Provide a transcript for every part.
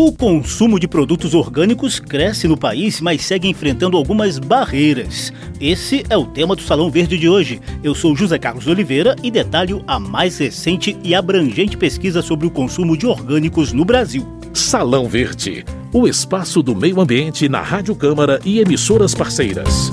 O consumo de produtos orgânicos cresce no país, mas segue enfrentando algumas barreiras. Esse é o tema do Salão Verde de hoje. Eu sou José Carlos Oliveira e detalho a mais recente e abrangente pesquisa sobre o consumo de orgânicos no Brasil. Salão Verde, o espaço do meio ambiente na Rádio Câmara e emissoras parceiras.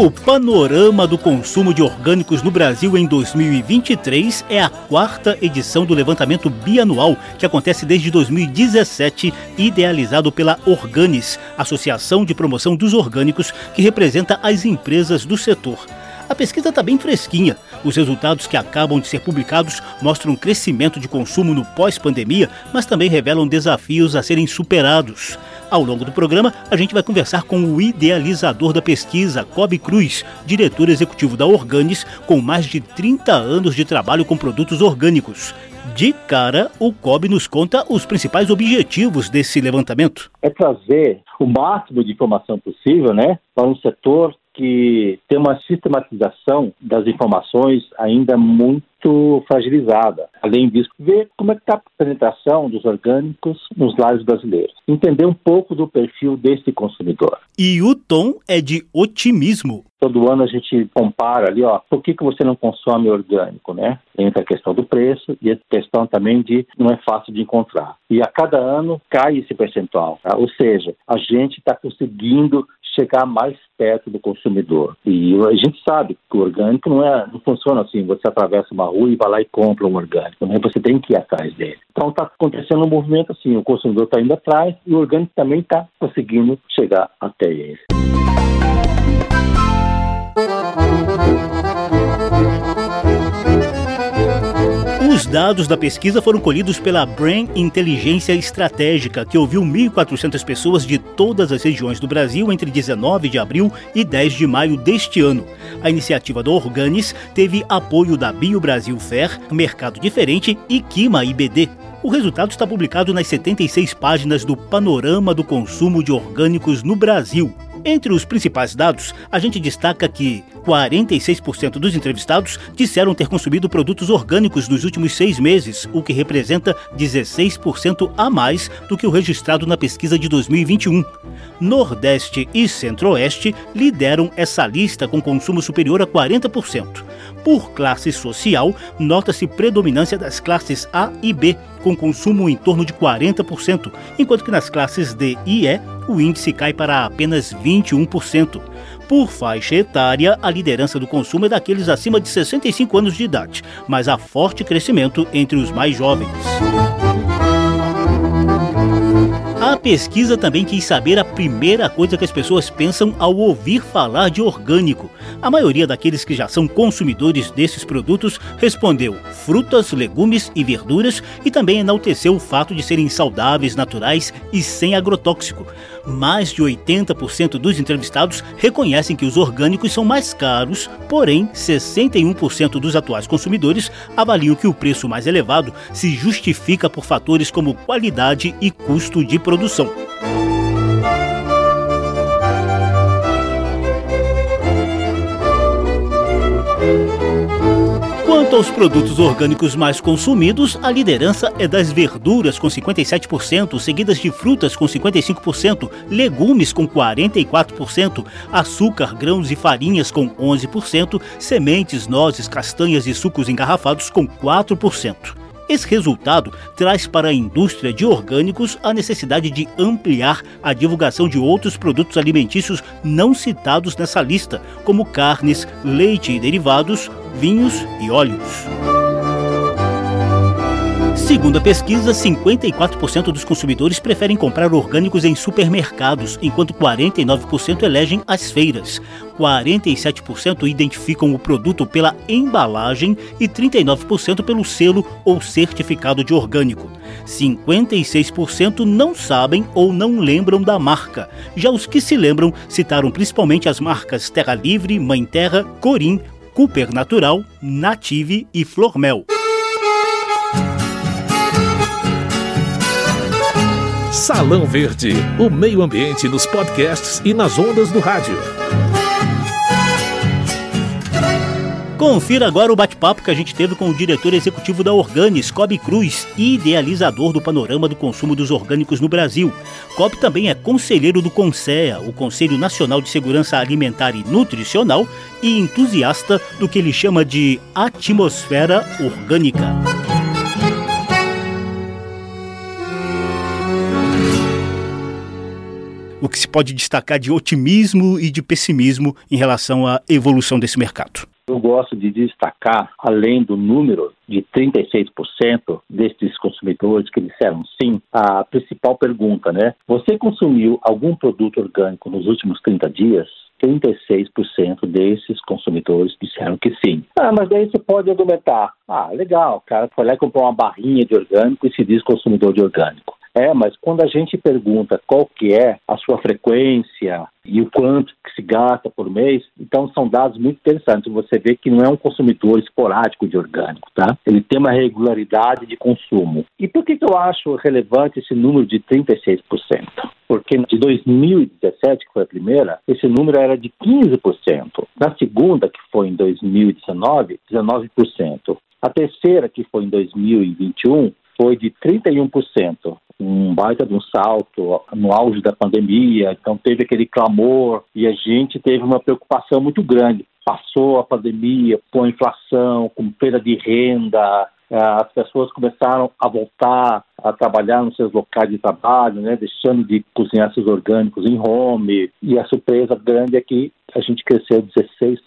O panorama do consumo de orgânicos no Brasil em 2023 é a quarta edição do levantamento bianual que acontece desde 2017, idealizado pela Organis, Associação de Promoção dos Orgânicos, que representa as empresas do setor. A pesquisa está bem fresquinha. Os resultados que acabam de ser publicados mostram um crescimento de consumo no pós-pandemia, mas também revelam desafios a serem superados. Ao longo do programa, a gente vai conversar com o idealizador da pesquisa, Cobb Cruz, diretor executivo da Organis, com mais de 30 anos de trabalho com produtos orgânicos. De cara, o COB nos conta os principais objetivos desse levantamento. É trazer o máximo de informação possível né, para um setor que tem uma sistematização das informações ainda muito fragilizada. Além disso, ver como é que está a apresentação dos orgânicos nos lares brasileiros. Entender um pouco do perfil desse consumidor. E o tom é de otimismo. Todo ano a gente compara ali, ó, por que, que você não consome orgânico, né? Entra a questão do preço e a questão também de não é fácil de encontrar. E a cada ano cai esse percentual. Tá? Ou seja, a gente está conseguindo chegar mais perto do consumidor. E a gente sabe que o orgânico não, é, não funciona assim, você atravessa uma rua e vai lá e compra um orgânico, né? você tem que ir atrás dele. Então está acontecendo um movimento assim, o consumidor está indo atrás e o orgânico também está conseguindo chegar até ele. Dados da pesquisa foram colhidos pela Brain Inteligência Estratégica, que ouviu 1.400 pessoas de todas as regiões do Brasil entre 19 de abril e 10 de maio deste ano. A iniciativa do Organis teve apoio da Bio Brasil Fair, Mercado Diferente e Kima IBD. O resultado está publicado nas 76 páginas do Panorama do Consumo de Orgânicos no Brasil. Entre os principais dados, a gente destaca que 46% dos entrevistados disseram ter consumido produtos orgânicos nos últimos seis meses, o que representa 16% a mais do que o registrado na pesquisa de 2021. Nordeste e Centro-Oeste lideram essa lista com consumo superior a 40%. Por classe social, nota-se predominância das classes A e B, com consumo em torno de 40%, enquanto que nas classes D e E o índice cai para apenas 21%. Por faixa etária, a liderança do consumo é daqueles acima de 65 anos de idade, mas há forte crescimento entre os mais jovens. Pesquisa também quis saber a primeira coisa que as pessoas pensam ao ouvir falar de orgânico. A maioria daqueles que já são consumidores desses produtos respondeu frutas, legumes e verduras e também enalteceu o fato de serem saudáveis, naturais e sem agrotóxico. Mais de 80% dos entrevistados reconhecem que os orgânicos são mais caros, porém, 61% dos atuais consumidores avaliam que o preço mais elevado se justifica por fatores como qualidade e custo de produção. Quanto aos produtos orgânicos mais consumidos, a liderança é das verduras com 57%, seguidas de frutas com 55%, legumes com 44%, açúcar, grãos e farinhas com 11%, sementes, nozes, castanhas e sucos engarrafados com 4%. Esse resultado traz para a indústria de orgânicos a necessidade de ampliar a divulgação de outros produtos alimentícios não citados nessa lista, como carnes, leite e derivados, vinhos e óleos. Segundo a pesquisa, 54% dos consumidores preferem comprar orgânicos em supermercados, enquanto 49% elegem as feiras. 47% identificam o produto pela embalagem e 39% pelo selo ou certificado de orgânico. 56% não sabem ou não lembram da marca. Já os que se lembram citaram principalmente as marcas Terra Livre, Mãe Terra, Corim, Cooper Natural, Native e Flormel. Salão Verde, o meio ambiente nos podcasts e nas ondas do rádio. Confira agora o bate-papo que a gente teve com o diretor executivo da Organis, Cobb Cruz, idealizador do panorama do consumo dos orgânicos no Brasil. Cobb também é conselheiro do CONSEA, o Conselho Nacional de Segurança Alimentar e Nutricional, e entusiasta do que ele chama de atmosfera orgânica. O que se pode destacar de otimismo e de pessimismo em relação à evolução desse mercado? Eu gosto de destacar, além do número de 36% desses consumidores que disseram sim, a principal pergunta, né? Você consumiu algum produto orgânico nos últimos 30 dias? 36% desses consumidores disseram que sim. Ah, mas daí você pode argumentar. Ah, legal, o cara foi lá e comprou uma barrinha de orgânico e se diz consumidor de orgânico. É, mas quando a gente pergunta qual que é a sua frequência e o quanto que se gasta por mês, então são dados muito interessantes. Você vê que não é um consumidor esporádico de orgânico, tá? Ele tem uma regularidade de consumo. E por que, que eu acho relevante esse número de 36%? Porque de 2017, que foi a primeira, esse número era de 15%. Na segunda, que foi em 2019, 19%. A terceira, que foi em 2021, foi de 31% um baita de um salto no auge da pandemia, então teve aquele clamor e a gente teve uma preocupação muito grande. Passou a pandemia com a inflação, com perda de renda, as pessoas começaram a voltar a trabalhar nos seus locais de trabalho, né, deixando de cozinhar seus orgânicos em home. E a surpresa grande é que a gente cresceu 16%.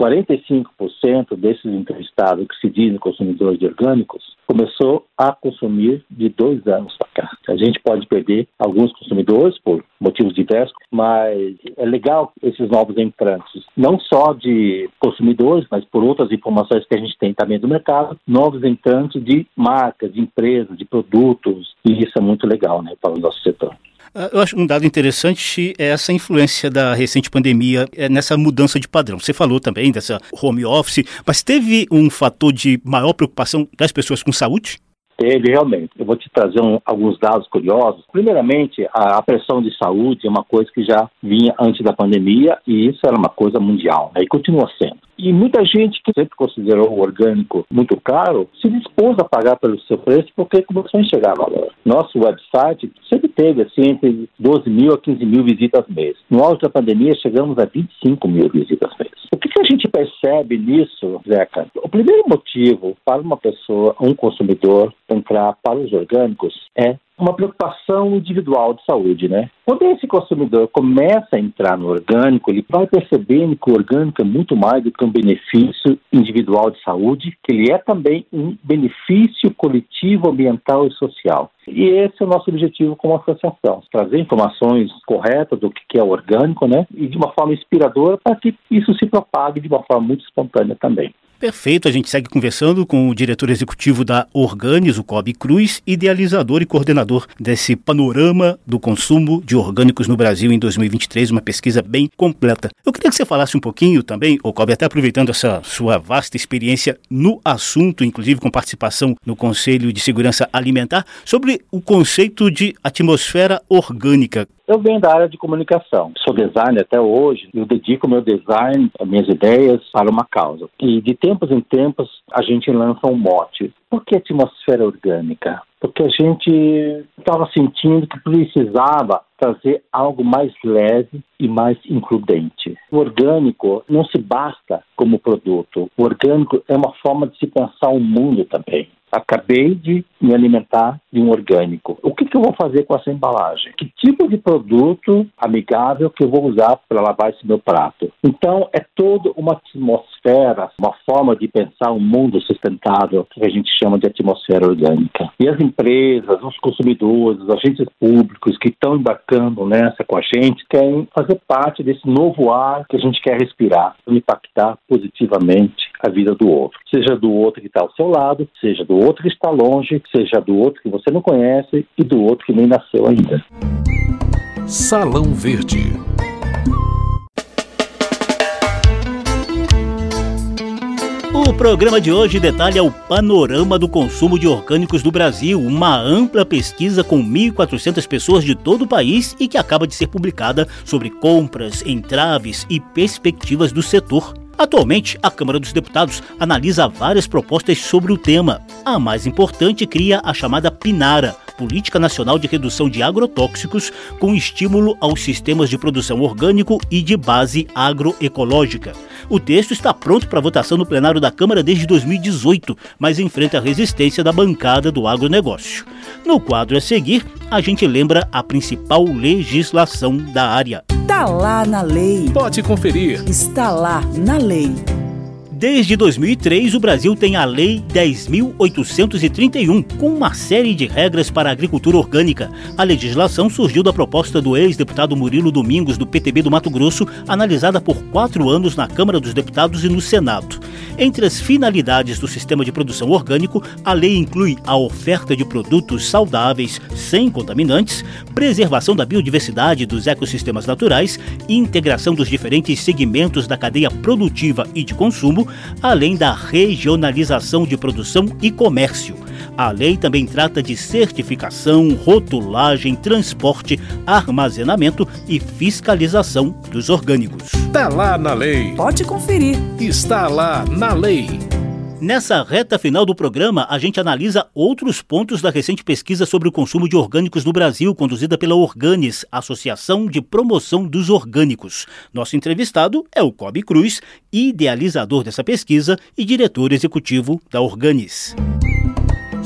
45% desses entrevistados que se dizem consumidores de orgânicos começou a consumir de dois anos para cá. A gente pode perder alguns consumidores por motivos diversos, mas é legal esses novos entrantes, não só de consumidores, mas por outras informações que a gente tem também do mercado, novos entrantes de marcas, de empresas, de produtos, e isso é muito legal né, para o nosso setor. Ah, eu acho um dado interessante é essa influência da recente pandemia é nessa mudança de padrão. Você falou também dessa home office, mas teve um fator de maior preocupação das pessoas com saúde? Teve, realmente. Eu vou te trazer um, alguns dados curiosos. Primeiramente, a, a, pressão de saúde é uma coisa que já vinha antes da pandemia e isso era uma coisa mundial, né? e continua sendo. E muita gente que sempre considerou o orgânico muito caro se dispôs a pagar pelo seu preço porque começou a enxergar valor. Nosso website sempre teve assim entre 12 mil a 15 mil visitas mês. No auge da pandemia chegamos a 25 mil visitas mês. O que, que a gente percebe nisso, Zeca? O primeiro motivo para uma pessoa, um consumidor, entrar para os orgânicos é uma preocupação individual de saúde, né? Quando esse consumidor começa a entrar no orgânico, ele vai percebendo que o orgânico é muito mais do que um benefício individual de saúde, que ele é também um benefício coletivo, ambiental e social. E esse é o nosso objetivo como associação, trazer informações corretas do que é orgânico, né? E de uma forma inspiradora para que isso se propague de uma forma muito espontânea também. Perfeito, a gente segue conversando com o diretor executivo da Organis, o Cobb Cruz, idealizador e coordenador desse panorama do consumo de orgânicos no Brasil em 2023, uma pesquisa bem completa. Eu queria que você falasse um pouquinho também, o Cobb, até aproveitando essa sua vasta experiência no assunto, inclusive com participação no Conselho de Segurança Alimentar, sobre o conceito de atmosfera orgânica. Eu venho da área de comunicação, sou designer até hoje, eu dedico meu design, as minhas ideias para uma causa. E de tempos em tempos a gente lança um mote. Por que atmosfera orgânica? Porque a gente estava sentindo que precisava trazer algo mais leve e mais includente. O orgânico não se basta como produto. O orgânico é uma forma de se pensar o mundo também. Acabei de me alimentar de um orgânico. O que, que, eu vou fazer com essa embalagem? Que tipo de produto amigável que eu vou usar para lavar esse meu prato? Então, é toda uma atmosfera, uma forma de pensar um mundo sustentável que a gente chama de atmosfera orgânica. E as empresas, os consumidores, os agentes públicos que estão embarcando nessa com a gente querem fazer parte desse novo ar que a gente quer respirar, impactar positivamente a vida do outro. Seja do outro que está ao seu lado, seja do outro que está longe, seja do outro que você não conhece e do outro que nem nasceu ainda. Salão Verde. O programa de hoje detalha o panorama do consumo de orgânicos do Brasil, uma ampla pesquisa com 1.400 pessoas de todo o país e que acaba de ser publicada sobre compras, entraves e perspectivas do setor. Atualmente, a Câmara dos Deputados analisa várias propostas sobre o tema. A mais importante cria a chamada PINARA, Política Nacional de Redução de Agrotóxicos, com estímulo aos sistemas de produção orgânico e de base agroecológica. O texto está pronto para votação no plenário da Câmara desde 2018, mas enfrenta a resistência da bancada do agronegócio. No quadro a seguir, a gente lembra a principal legislação da área. Está lá na lei. Pode conferir. Está lá na lei. Desde 2003, o Brasil tem a Lei 10.831, com uma série de regras para a agricultura orgânica. A legislação surgiu da proposta do ex-deputado Murilo Domingos, do PTB do Mato Grosso, analisada por quatro anos na Câmara dos Deputados e no Senado. Entre as finalidades do sistema de produção orgânico, a lei inclui a oferta de produtos saudáveis, sem contaminantes, preservação da biodiversidade dos ecossistemas naturais integração dos diferentes segmentos da cadeia produtiva e de consumo além da regionalização de produção e comércio. A lei também trata de certificação, rotulagem, transporte, armazenamento e fiscalização dos orgânicos. Está lá na lei. Pode conferir. Está lá na lei. Nessa reta final do programa, a gente analisa outros pontos da recente pesquisa sobre o consumo de orgânicos no Brasil, conduzida pela Organis, Associação de Promoção dos Orgânicos. Nosso entrevistado é o Cobb Cruz, idealizador dessa pesquisa e diretor executivo da Organis.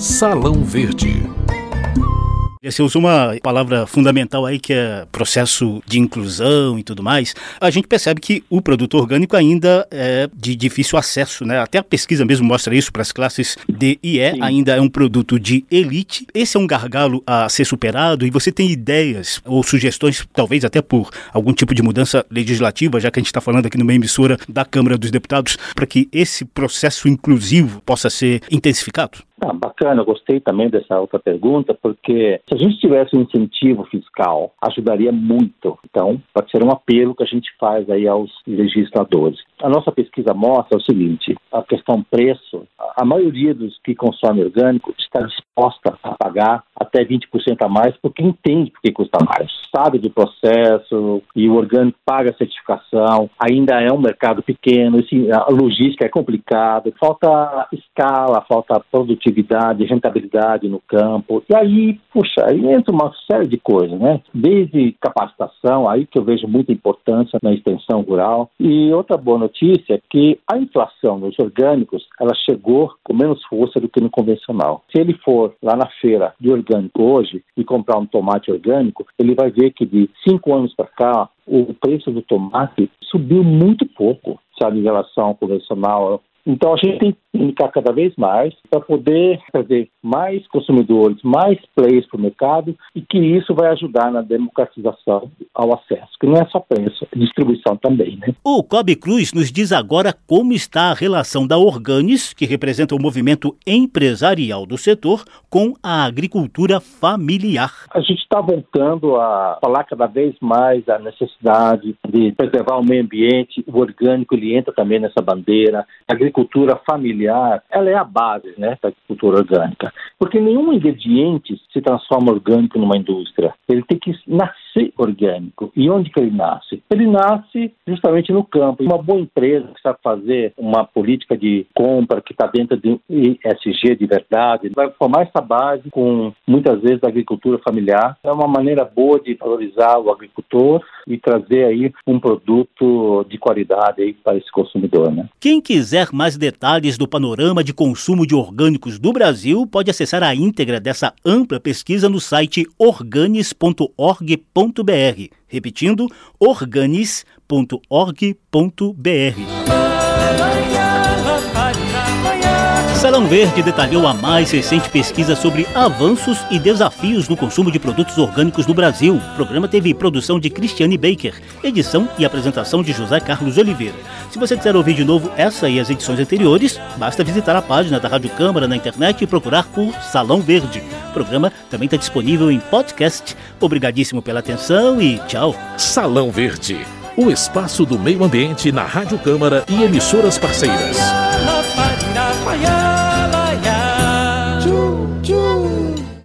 Salão Verde. Você usou uma palavra fundamental aí que é processo de inclusão e tudo mais. A gente percebe que o produto orgânico ainda é de difícil acesso, né? Até a pesquisa mesmo mostra isso para as classes D e E, Sim. ainda é um produto de elite. Esse é um gargalo a ser superado e você tem ideias ou sugestões, talvez até por algum tipo de mudança legislativa, já que a gente está falando aqui numa emissora da Câmara dos Deputados, para que esse processo inclusivo possa ser intensificado? Ah, bacana, gostei também dessa outra pergunta, porque se a gente tivesse um incentivo fiscal, ajudaria muito. Então, pode ser um apelo que a gente faz aí aos legisladores. A nossa pesquisa mostra o seguinte: a questão preço, a maioria dos que consomem orgânico está disposta a pagar até 20% a mais, porque entende porque custa mais. Sabe do processo e o orgânico paga a certificação, ainda é um mercado pequeno, a logística é complicada, falta escala, falta produtividade produtividade, rentabilidade no campo. E aí, puxa, aí entra uma série de coisas, né? Desde capacitação, aí que eu vejo muita importância na extensão rural. E outra boa notícia é que a inflação nos orgânicos, ela chegou com menos força do que no convencional. Se ele for lá na feira de orgânico hoje e comprar um tomate orgânico, ele vai ver que de cinco anos para cá, o preço do tomate subiu muito pouco, sabe, em relação ao convencional. Então a gente tem indicar cada vez mais para poder trazer mais consumidores, mais players para o mercado e que isso vai ajudar na democratização ao acesso, que não é só preço, é distribuição também. Né? O Cobb Cruz nos diz agora como está a relação da Organis, que representa o movimento empresarial do setor, com a agricultura familiar. A gente está voltando a falar cada vez mais da necessidade de preservar o meio ambiente, o orgânico ele entra também nessa bandeira, a agricultura familiar, ela é a base né, da agricultura orgânica. Porque nenhum ingrediente se transforma orgânico numa indústria. Ele tem que nascer orgânico. E onde que ele nasce? Ele nasce justamente no campo. Uma boa empresa que sabe fazer uma política de compra que está dentro de ESG de verdade, vai formar essa base com muitas vezes a agricultura familiar. É uma maneira boa de valorizar o agricultor e trazer aí um produto de qualidade aí para esse consumidor. Né? Quem quiser mais detalhes do panorama de consumo de orgânicos do Brasil, pode acessar a íntegra dessa ampla pesquisa no site organis.org.br. Repetindo, organis.org.br. Salão Verde detalhou a mais recente pesquisa sobre avanços e desafios no consumo de produtos orgânicos no Brasil. O programa teve produção de Cristiane Baker, edição e apresentação de José Carlos Oliveira. Se você quiser ouvir de novo essa e as edições anteriores, basta visitar a página da Rádio Câmara na internet e procurar por Salão Verde. O programa também está disponível em podcast. Obrigadíssimo pela atenção e tchau. Salão Verde, o espaço do meio ambiente na Rádio Câmara e emissoras parceiras.